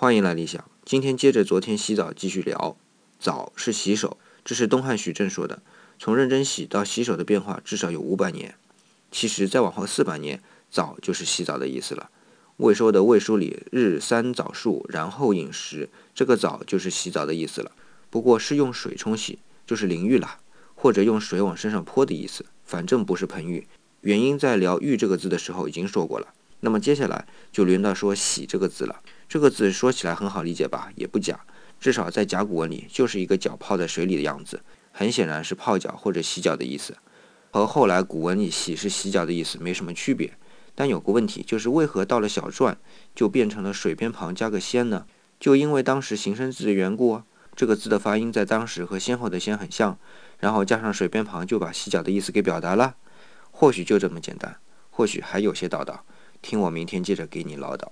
欢迎来理想。今天接着昨天洗澡继续聊。澡是洗手，这是东汉许正说的。从认真洗到洗手的变化至少有五百年。其实再往后四百年，澡就是洗澡的意思了。魏说的《魏书》里“日三早漱，然后饮食”，这个澡就是洗澡的意思了。不过是用水冲洗，就是淋浴了，或者用水往身上泼的意思，反正不是盆浴。原因在聊“浴”这个字的时候已经说过了。那么接下来就轮到说“洗”这个字了。这个字说起来很好理解吧？也不假，至少在甲骨文里就是一个脚泡在水里的样子，很显然是泡脚或者洗脚的意思，和后来古文里“洗”是洗脚的意思没什么区别。但有个问题，就是为何到了小篆就变成了水边旁加个先呢？就因为当时形声字的缘故啊。这个字的发音在当时和先后的先很像，然后加上水边旁，就把洗脚的意思给表达了。或许就这么简单，或许还有些道道。听我明天接着给你唠叨。